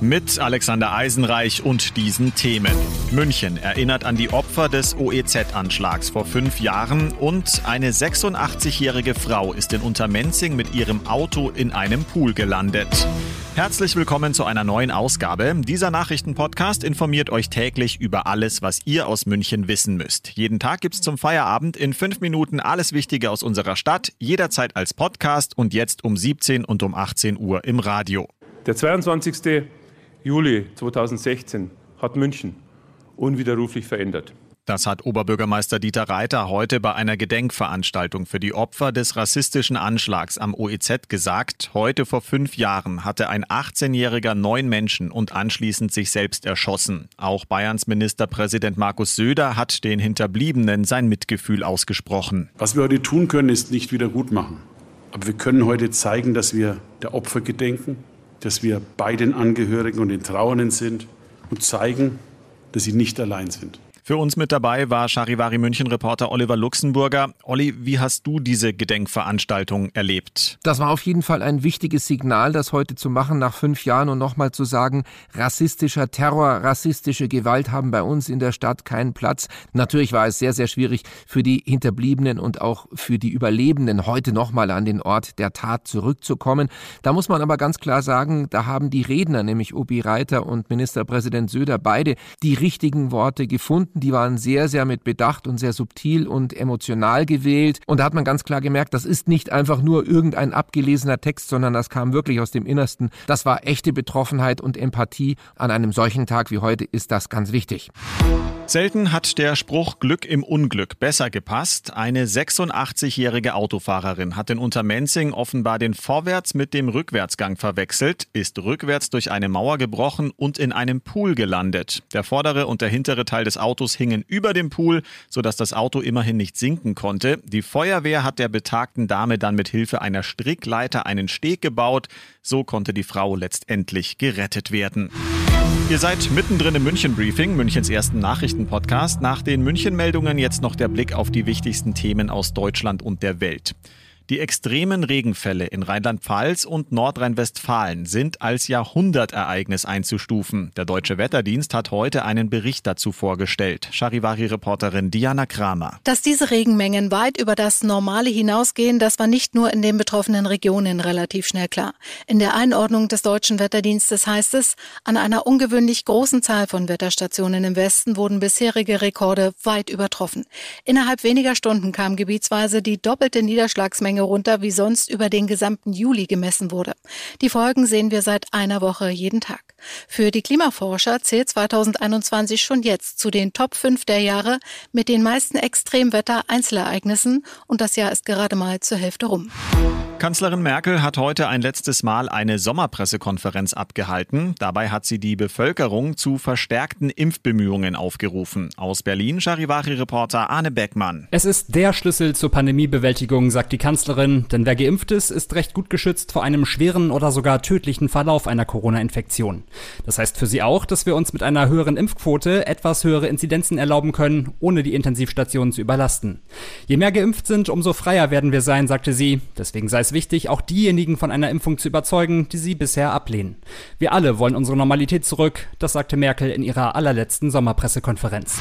Mit Alexander Eisenreich und diesen Themen. München erinnert an die Opfer des OEZ-Anschlags vor fünf Jahren und eine 86-jährige Frau ist in Untermenzing mit ihrem Auto in einem Pool gelandet. Herzlich willkommen zu einer neuen Ausgabe. Dieser Nachrichtenpodcast informiert euch täglich über alles, was ihr aus München wissen müsst. Jeden Tag gibt's zum Feierabend in fünf Minuten alles Wichtige aus unserer Stadt, jederzeit als Podcast und jetzt um 17 und um 18 Uhr im Radio. Der 22. Juli 2016 hat München unwiderruflich verändert. Das hat Oberbürgermeister Dieter Reiter heute bei einer Gedenkveranstaltung für die Opfer des rassistischen Anschlags am OEZ gesagt. Heute vor fünf Jahren hatte ein 18-Jähriger neun Menschen und anschließend sich selbst erschossen. Auch Bayerns Ministerpräsident Markus Söder hat den Hinterbliebenen sein Mitgefühl ausgesprochen. Was wir heute tun können, ist nicht wieder gut machen. Aber wir können heute zeigen, dass wir der Opfer gedenken, dass wir bei den Angehörigen und den Trauernden sind und zeigen, dass sie nicht allein sind. Für uns mit dabei war Charivari München-Reporter Oliver Luxemburger. Olli, wie hast du diese Gedenkveranstaltung erlebt? Das war auf jeden Fall ein wichtiges Signal, das heute zu machen nach fünf Jahren und nochmal zu sagen, rassistischer Terror, rassistische Gewalt haben bei uns in der Stadt keinen Platz. Natürlich war es sehr, sehr schwierig für die Hinterbliebenen und auch für die Überlebenden heute nochmal an den Ort der Tat zurückzukommen. Da muss man aber ganz klar sagen, da haben die Redner, nämlich Obi Reiter und Ministerpräsident Söder, beide die richtigen Worte gefunden die waren sehr, sehr mit Bedacht und sehr subtil und emotional gewählt. Und da hat man ganz klar gemerkt, das ist nicht einfach nur irgendein abgelesener Text, sondern das kam wirklich aus dem Innersten. Das war echte Betroffenheit und Empathie. An einem solchen Tag wie heute ist das ganz wichtig. Selten hat der Spruch Glück im Unglück besser gepasst. Eine 86-jährige Autofahrerin hat in Untermenzing offenbar den Vorwärts mit dem Rückwärtsgang verwechselt, ist rückwärts durch eine Mauer gebrochen und in einem Pool gelandet. Der vordere und der hintere Teil des Autos hingen über dem Pool, sodass das Auto immerhin nicht sinken konnte. Die Feuerwehr hat der betagten Dame dann mit Hilfe einer Strickleiter einen Steg gebaut. So konnte die Frau letztendlich gerettet werden. Ihr seid mittendrin im München-Briefing, Münchens ersten Nachrichtenpodcast. Nach den München-Meldungen jetzt noch der Blick auf die wichtigsten Themen aus Deutschland und der Welt. Die extremen Regenfälle in Rheinland-Pfalz und Nordrhein-Westfalen sind als Jahrhundertereignis einzustufen. Der Deutsche Wetterdienst hat heute einen Bericht dazu vorgestellt. Charivari-Reporterin Diana Kramer. Dass diese Regenmengen weit über das Normale hinausgehen, das war nicht nur in den betroffenen Regionen relativ schnell klar. In der Einordnung des Deutschen Wetterdienstes heißt es, an einer ungewöhnlich großen Zahl von Wetterstationen im Westen wurden bisherige Rekorde weit übertroffen. Innerhalb weniger Stunden kam gebietsweise die doppelte Niederschlagsmenge Menge runter, wie sonst über den gesamten Juli gemessen wurde. Die Folgen sehen wir seit einer Woche jeden Tag. Für die Klimaforscher zählt 2021 schon jetzt zu den Top 5 der Jahre mit den meisten Extremwetter-Einzelereignissen und das Jahr ist gerade mal zur Hälfte rum. Kanzlerin Merkel hat heute ein letztes Mal eine Sommerpressekonferenz abgehalten. Dabei hat sie die Bevölkerung zu verstärkten Impfbemühungen aufgerufen. Aus Berlin Charivari-Reporter Arne Beckmann. Es ist der Schlüssel zur Pandemiebewältigung, sagt die Kanzlerin, denn wer geimpft ist, ist recht gut geschützt vor einem schweren oder sogar tödlichen Verlauf einer Corona-Infektion. Das heißt für sie auch, dass wir uns mit einer höheren Impfquote etwas höhere Inzidenzen erlauben können, ohne die Intensivstationen zu überlasten. Je mehr geimpft sind, umso freier werden wir sein, sagte sie. Deswegen sei es wichtig, auch diejenigen von einer Impfung zu überzeugen, die sie bisher ablehnen. Wir alle wollen unsere Normalität zurück, das sagte Merkel in ihrer allerletzten Sommerpressekonferenz.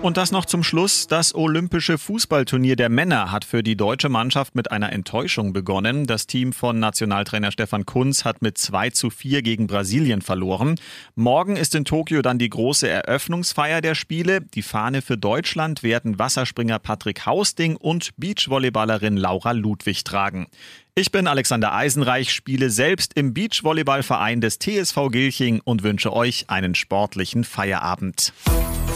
Und das noch zum Schluss. Das Olympische Fußballturnier der Männer hat für die deutsche Mannschaft mit einer Enttäuschung begonnen. Das Team von Nationaltrainer Stefan Kunz hat mit 2 zu 4 gegen Brasilien verloren. Morgen ist in Tokio dann die große Eröffnungsfeier der Spiele. Die Fahne für Deutschland werden Wasserspringer Patrick Hausding und Beachvolleyballerin Laura Ludwig tragen. Ich bin Alexander Eisenreich, spiele selbst im Beachvolleyballverein des TSV Gilching und wünsche euch einen sportlichen Feierabend.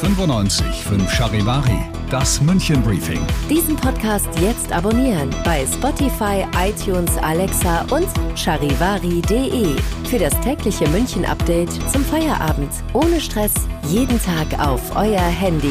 95 5 Charivari, das München Briefing. Diesen Podcast jetzt abonnieren bei Spotify, iTunes, Alexa und charivari.de. Für das tägliche München Update zum Feierabend. Ohne Stress, jeden Tag auf euer Handy.